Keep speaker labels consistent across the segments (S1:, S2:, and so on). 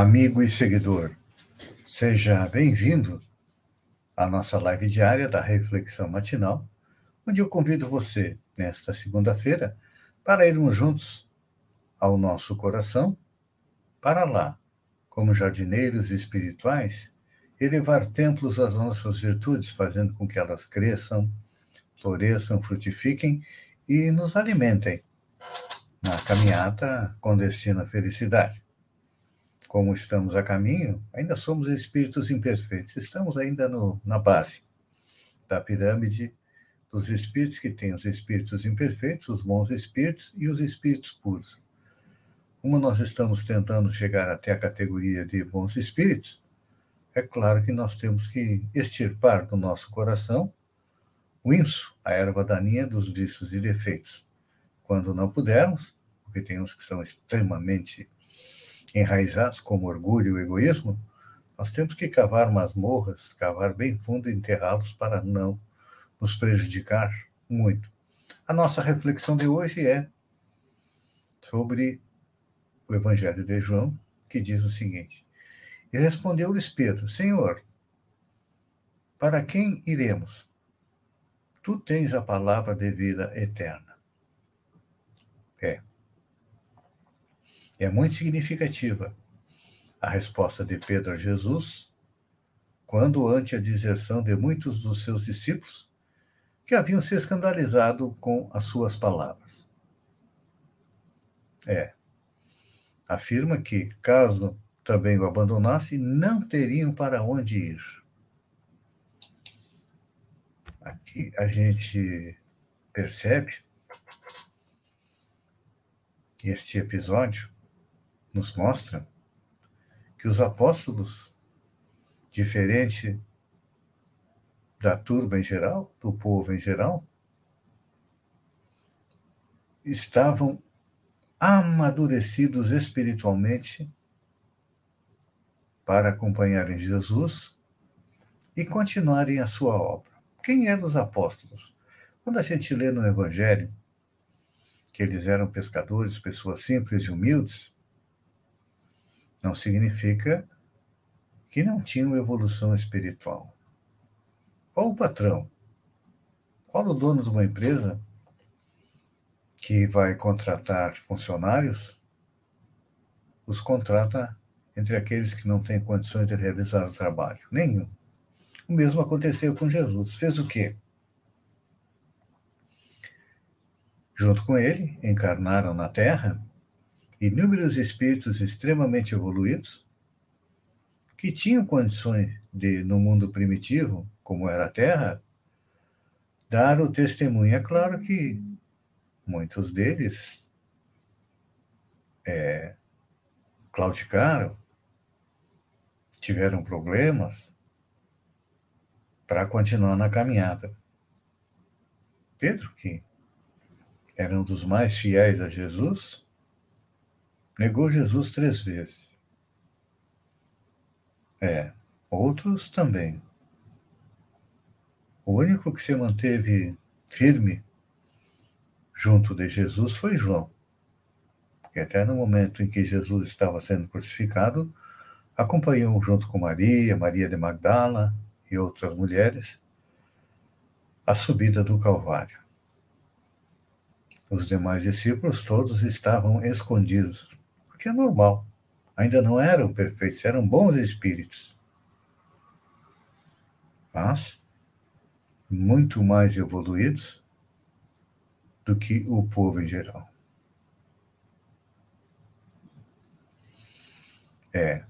S1: amigo e seguidor. Seja bem-vindo à nossa live diária da Reflexão Matinal, onde eu convido você, nesta segunda-feira, para irmos juntos ao nosso coração, para lá, como jardineiros espirituais, elevar templos às nossas virtudes, fazendo com que elas cresçam, floresçam, frutifiquem e nos alimentem na caminhada com destino à felicidade. Como estamos a caminho, ainda somos espíritos imperfeitos, estamos ainda no, na base da pirâmide dos espíritos, que tem os espíritos imperfeitos, os bons espíritos e os espíritos puros. Como nós estamos tentando chegar até a categoria de bons espíritos, é claro que nós temos que extirpar do nosso coração o inso, a erva daninha dos vícios e defeitos. Quando não pudermos, porque tem uns que são extremamente enraizados, como orgulho e egoísmo, nós temos que cavar masmorras, cavar bem fundo e enterrá-los para não nos prejudicar muito. A nossa reflexão de hoje é sobre o Evangelho de João, que diz o seguinte: E respondeu-lhes Pedro: Senhor, para quem iremos? Tu tens a palavra de vida eterna. É. É muito significativa a resposta de Pedro a Jesus, quando, ante a deserção de muitos dos seus discípulos, que haviam se escandalizado com as suas palavras. É. Afirma que, caso também o abandonasse, não teriam para onde ir. Aqui a gente percebe este episódio nos mostra que os apóstolos, diferente da turba em geral, do povo em geral, estavam amadurecidos espiritualmente para acompanharem Jesus e continuarem a sua obra. Quem eram os apóstolos? Quando a gente lê no Evangelho que eles eram pescadores, pessoas simples e humildes, não significa que não tinham evolução espiritual. Qual o patrão? Qual o dono de uma empresa que vai contratar funcionários? Os contrata entre aqueles que não têm condições de realizar o trabalho? Nenhum. O mesmo aconteceu com Jesus. Fez o quê? Junto com ele, encarnaram na Terra inúmeros espíritos extremamente evoluídos que tinham condições de, no mundo primitivo, como era a Terra, dar o testemunho. É claro que muitos deles é, claudicaram, tiveram problemas para continuar na caminhada. Pedro, que era um dos mais fiéis a Jesus, negou Jesus três vezes. É, outros também. O único que se manteve firme junto de Jesus foi João, que até no momento em que Jesus estava sendo crucificado, acompanhou junto com Maria, Maria de Magdala e outras mulheres a subida do Calvário. Os demais discípulos todos estavam escondidos, porque é normal. Ainda não eram perfeitos, eram bons espíritos. Mas muito mais evoluídos do que o povo em geral. É.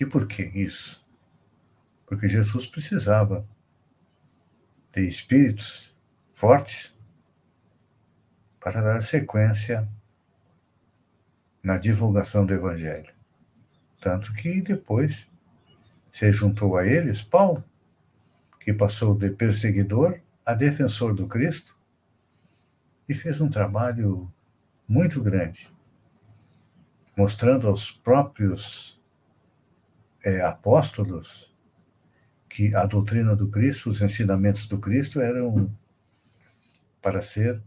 S1: E por que isso? Porque Jesus precisava de espíritos fortes para dar sequência na divulgação do Evangelho. Tanto que depois se juntou a eles Paulo, que passou de perseguidor a defensor do Cristo e fez um trabalho muito grande, mostrando aos próprios é, apóstolos que a doutrina do Cristo, os ensinamentos do Cristo eram para ser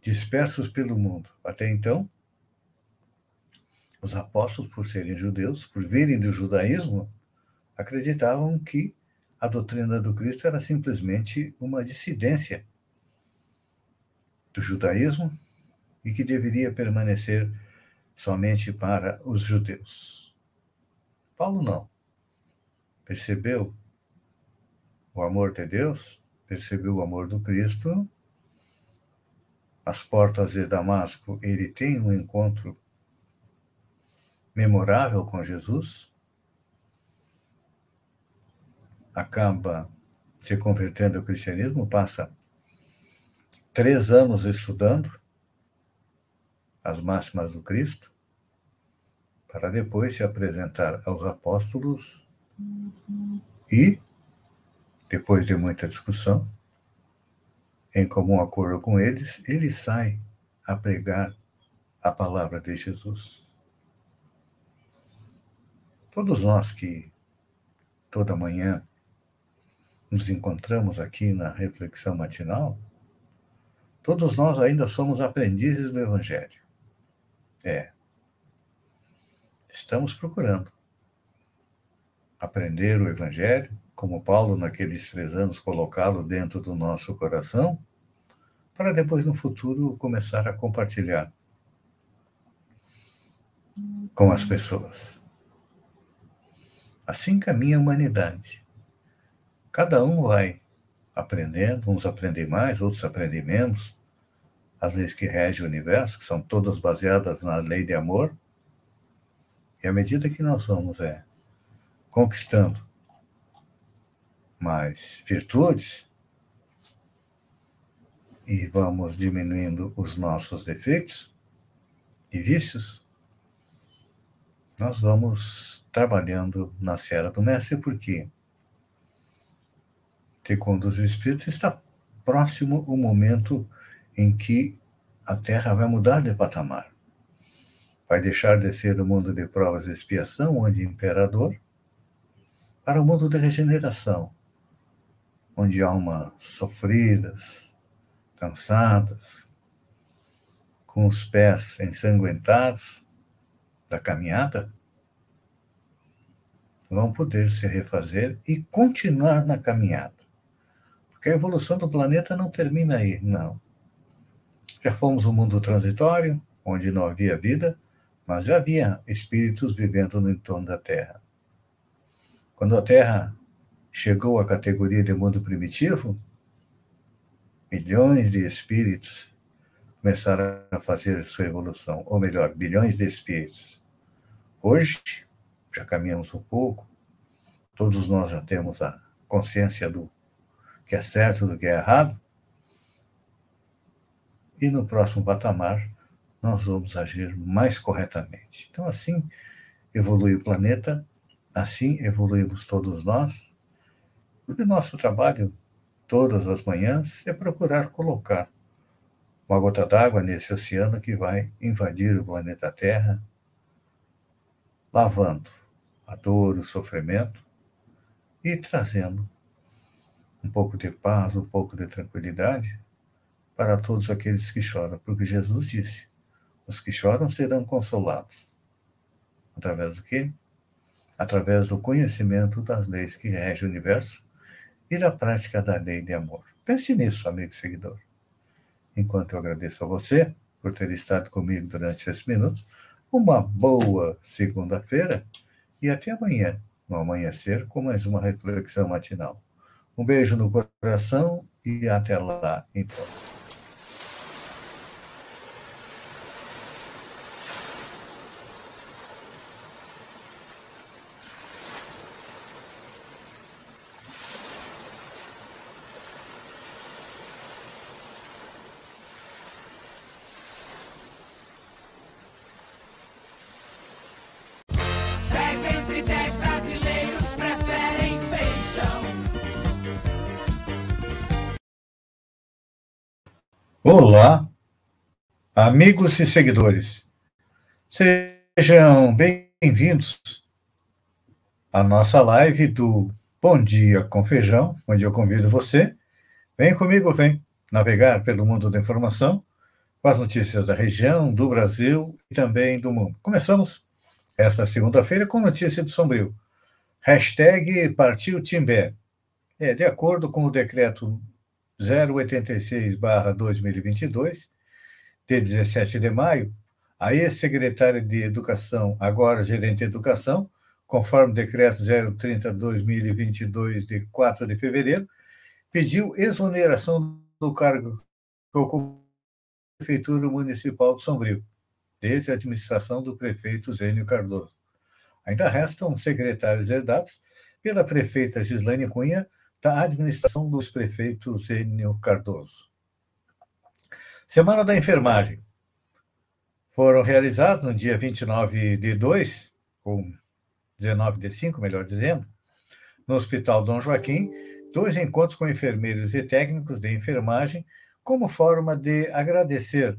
S1: dispersos pelo mundo. Até então, os apóstolos, por serem judeus, por virem do judaísmo, acreditavam que a doutrina do Cristo era simplesmente uma dissidência do judaísmo e que deveria permanecer somente para os judeus. Paulo não. Percebeu o amor de Deus, percebeu o amor do Cristo. As portas de Damasco, ele tem um encontro memorável com Jesus. Acaba se convertendo ao cristianismo, passa três anos estudando as máximas do Cristo, para depois se apresentar aos apóstolos e, depois de muita discussão, em comum acordo com eles, ele sai a pregar a palavra de Jesus. Todos nós que toda manhã nos encontramos aqui na reflexão matinal, todos nós ainda somos aprendizes do Evangelho. É. Estamos procurando aprender o Evangelho, como Paulo, naqueles três anos, colocá-lo dentro do nosso coração, para depois, no futuro, começar a compartilhar com as pessoas. Assim caminha a humanidade. Cada um vai aprendendo, uns aprendem mais, outros aprendem menos, as leis que regem o universo, que são todas baseadas na lei de amor. E à medida que nós vamos é, conquistando mais virtudes e vamos diminuindo os nossos defeitos e vícios, nós vamos trabalhando na seara do Mestre, porque, segundo os Espíritos, está próximo o momento em que a Terra vai mudar de patamar. Vai deixar de ser o mundo de provas e expiação, onde imperador, para o mundo de regeneração, onde almas sofridas, cansadas, com os pés ensanguentados da caminhada, vão poder se refazer e continuar na caminhada. Porque a evolução do planeta não termina aí, não. Já fomos um mundo transitório, onde não havia vida, mas já havia espíritos vivendo no entorno da Terra. Quando a Terra chegou à categoria de mundo primitivo, milhões de espíritos começaram a fazer sua evolução, ou melhor, bilhões de espíritos. Hoje, já caminhamos um pouco, todos nós já temos a consciência do que é certo do que é errado, e no próximo patamar nós vamos agir mais corretamente. Então, assim evolui o planeta, assim evoluímos todos nós. E nosso trabalho, todas as manhãs, é procurar colocar uma gota d'água nesse oceano que vai invadir o planeta Terra, lavando a dor, o sofrimento e trazendo um pouco de paz, um pouco de tranquilidade para todos aqueles que choram, porque Jesus disse: os que choram serão consolados. Através do quê? Através do conhecimento das leis que regem o universo e da prática da lei de amor. Pense nisso, amigo seguidor. Enquanto eu agradeço a você por ter estado comigo durante esses minutos, uma boa segunda-feira e até amanhã, no amanhecer, com mais uma reflexão matinal. Um beijo no coração e até lá, então. Olá, amigos e seguidores. Sejam bem-vindos à nossa live do Bom Dia com Feijão, onde eu convido você, vem comigo, vem navegar pelo mundo da informação, com as notícias da região, do Brasil e também do mundo. Começamos esta segunda-feira com notícia do Sombrio. Hashtag Partiu Timbé. É, de acordo com o decreto 086-2022, de 17 de maio, a ex-secretária de Educação, agora gerente de Educação, conforme o decreto 030-2022, de 4 de fevereiro, pediu exoneração do cargo que ocupa a Prefeitura Municipal de Sombrio, desde a administração do prefeito Zênio Cardoso. Ainda restam secretários herdados pela prefeita Gislaine Cunha, da administração dos prefeitos Enio Cardoso. Semana da Enfermagem. Foram realizados no dia 29 de 2, ou 19 de 5, melhor dizendo, no Hospital Dom Joaquim, dois encontros com enfermeiros e técnicos de enfermagem, como forma de agradecer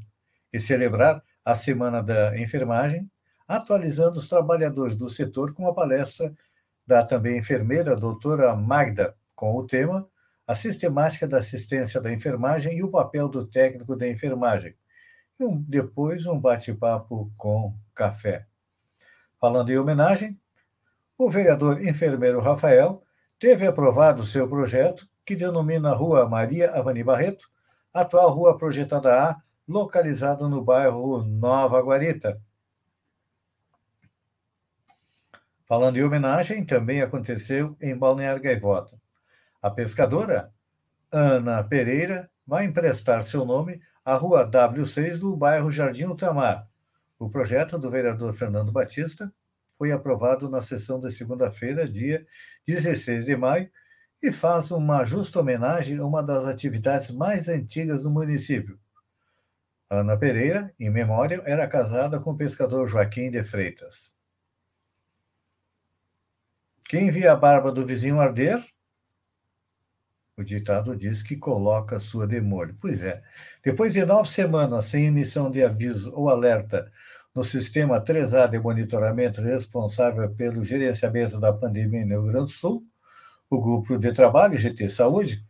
S1: e celebrar a Semana da Enfermagem, atualizando os trabalhadores do setor com uma palestra da também enfermeira doutora Magda com o tema A Sistemática da Assistência da Enfermagem e o Papel do Técnico da Enfermagem. E um, depois um bate-papo com café. Falando em homenagem, o vereador enfermeiro Rafael teve aprovado seu projeto, que denomina Rua Maria Avani Barreto, atual Rua Projetada A, localizada no bairro Nova Guarita. Falando em homenagem, também aconteceu em Balneário Gaivota. A pescadora Ana Pereira vai emprestar seu nome à Rua W6 do bairro Jardim Ultramar. O projeto do vereador Fernando Batista foi aprovado na sessão de segunda-feira, dia 16 de maio, e faz uma justa homenagem a uma das atividades mais antigas do município. Ana Pereira, em memória, era casada com o pescador Joaquim de Freitas. Quem via a barba do vizinho arder, o ditado diz que coloca sua demônio. Pois é. Depois de nove semanas sem emissão de aviso ou alerta no sistema 3A de monitoramento responsável pelo gerenciamento da pandemia no Rio Grande do Sul, o grupo de trabalho GT Saúde,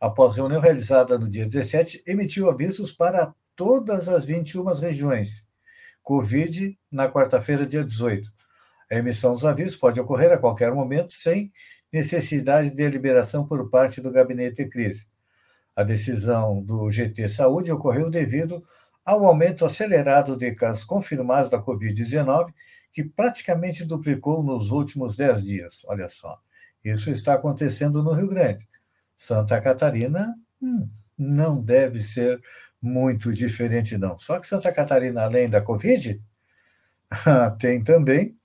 S1: após reunião realizada no dia 17, emitiu avisos para todas as 21 regiões. Covid na quarta-feira, dia 18. A emissão dos avisos pode ocorrer a qualquer momento sem necessidade de deliberação por parte do gabinete de crise. A decisão do GT Saúde ocorreu devido ao aumento acelerado de casos confirmados da Covid-19, que praticamente duplicou nos últimos 10 dias. Olha só, isso está acontecendo no Rio Grande. Santa Catarina hum, não deve ser muito diferente, não. Só que Santa Catarina, além da Covid, tem também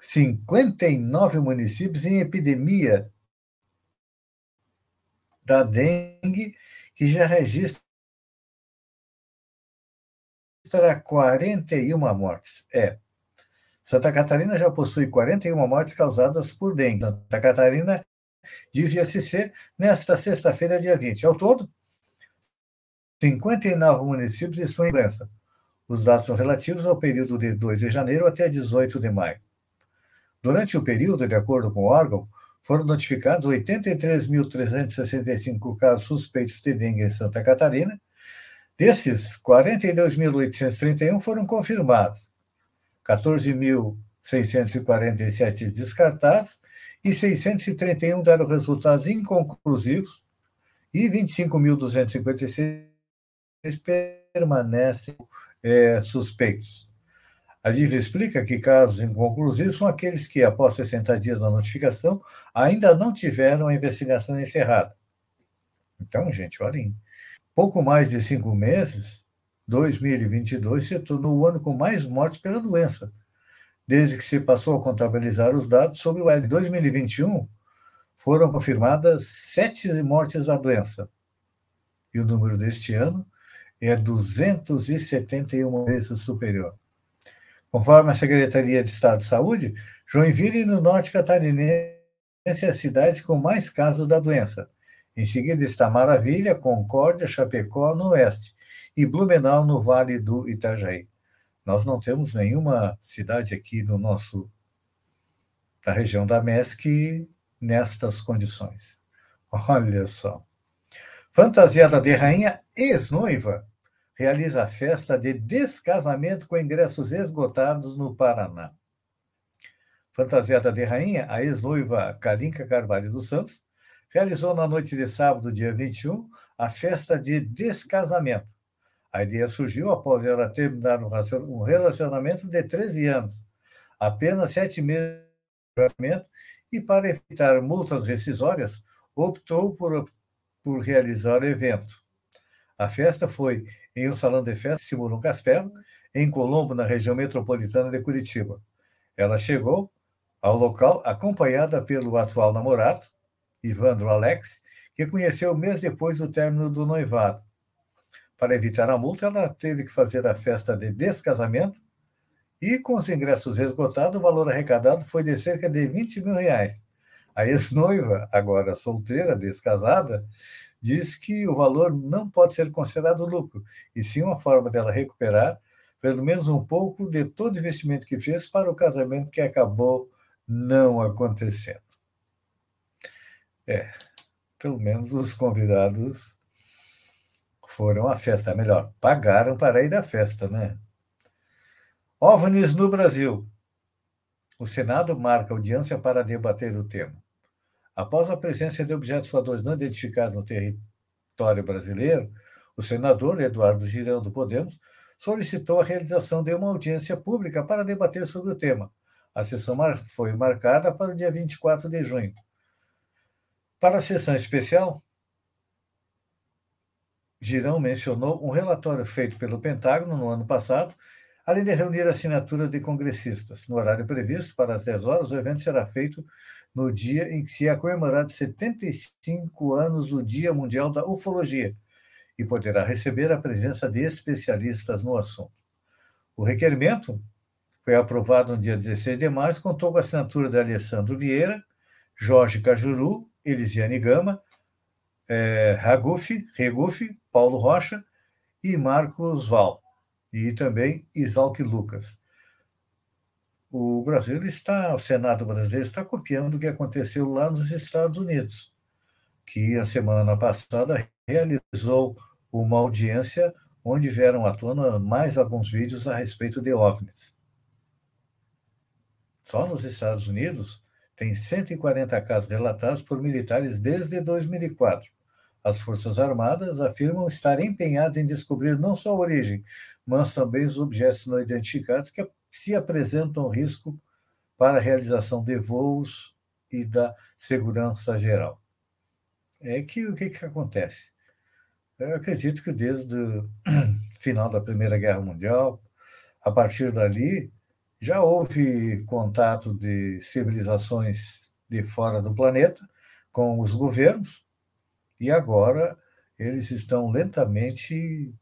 S1: 59 municípios em epidemia da dengue, que já registra 41 mortes. É. Santa Catarina já possui 41 mortes causadas por dengue. Santa Catarina devia se ser nesta sexta-feira, dia 20. Ao todo, 59 municípios estão em doença. Os dados são relativos ao período de 2 de janeiro até 18 de maio. Durante o período, de acordo com o órgão, foram notificados 83.365 casos suspeitos de dengue em Santa Catarina. Desses, 42.831 foram confirmados, 14.647 descartados e 631 deram resultados inconclusivos e 25.256 permanecem é, suspeitos. A DIV explica que casos inconclusivos são aqueles que, após 60 dias da notificação, ainda não tiveram a investigação encerrada. Então, gente, olhem, pouco mais de cinco meses, 2022 se tornou o ano com mais mortes pela doença, desde que se passou a contabilizar os dados sobre o. Em 2021, foram confirmadas sete mortes da doença. E o número deste ano é 271 vezes superior. Conforme a Secretaria de Estado de Saúde, Joinville, no norte catarinense, é a cidade com mais casos da doença. Em seguida está Maravilha, Concórdia, Chapecó no oeste e Blumenau no Vale do Itajaí. Nós não temos nenhuma cidade aqui no nosso na região da MESC nestas condições. Olha só. Fantasiada de rainha ex-noiva realiza a festa de descasamento com ingressos esgotados no Paraná. Fantasiada de rainha, a ex-noiva Kalinka Carvalho dos Santos realizou na noite de sábado, dia 21, a festa de descasamento. A ideia surgiu após ela terminar um relacionamento de 13 anos, apenas sete meses de relacionamento, e para evitar multas rescisórias, optou por, por realizar o evento. A festa foi em um salão de festa simula um castelo, em Colombo, na região metropolitana de Curitiba. Ela chegou ao local acompanhada pelo atual namorado, Ivandro Alex, que conheceu mês depois do término do noivado. Para evitar a multa, ela teve que fazer a festa de descasamento e, com os ingressos esgotados, o valor arrecadado foi de cerca de 20 mil reais. A ex-noiva, agora solteira, descasada, diz que o valor não pode ser considerado lucro, e sim uma forma dela recuperar pelo menos um pouco de todo o investimento que fez para o casamento que acabou não acontecendo. É, pelo menos os convidados foram à festa, melhor, pagaram para ir à festa, né? OVNIs no Brasil. O Senado marca audiência para debater o tema. Após a presença de objetos voadores não identificados no território brasileiro, o senador Eduardo Girão do Podemos solicitou a realização de uma audiência pública para debater sobre o tema. A sessão foi marcada para o dia 24 de junho. Para a sessão especial, Girão mencionou um relatório feito pelo Pentágono no ano passado, além de reunir assinaturas de congressistas. No horário previsto, para as 10 horas, o evento será feito no dia em que se é comemorado 75 anos do Dia Mundial da Ufologia e poderá receber a presença de especialistas no assunto. O requerimento foi aprovado no dia 16 de março, contou com a assinatura de Alessandro Vieira, Jorge Cajuru, Elisiane Gama, é, Ragufi, Regufi, Paulo Rocha e Marcos Val, e também Isalque Lucas o Brasil está, o Senado brasileiro está copiando o que aconteceu lá nos Estados Unidos, que a semana passada realizou uma audiência onde vieram à tona mais alguns vídeos a respeito de OVNIs. Só nos Estados Unidos tem 140 casos relatados por militares desde 2004. As Forças Armadas afirmam estar empenhadas em descobrir não só a origem, mas também os objetos não identificados que se apresentam risco para a realização de voos e da segurança geral. É que o que, que acontece? Eu acredito que desde o final da Primeira Guerra Mundial, a partir dali, já houve contato de civilizações de fora do planeta com os governos, e agora eles estão lentamente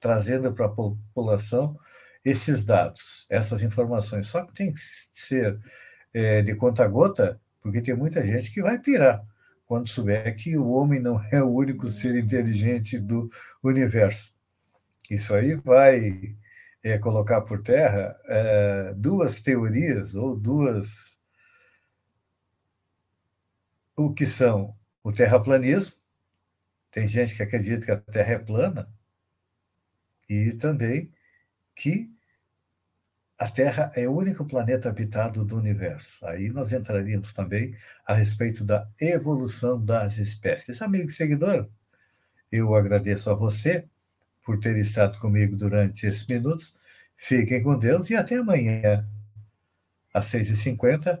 S1: trazendo para a população esses dados, essas informações. Só que tem que ser é, de conta gota, porque tem muita gente que vai pirar quando souber que o homem não é o único ser inteligente do universo. Isso aí vai é, colocar por terra é, duas teorias ou duas. O que são o terraplanismo, tem gente que acredita que a Terra é plana, e também que a Terra é o único planeta habitado do universo. Aí nós entraríamos também a respeito da evolução das espécies. Amigo e seguidor, eu agradeço a você por ter estado comigo durante esses minutos. Fiquem com Deus e até amanhã, às 6h50,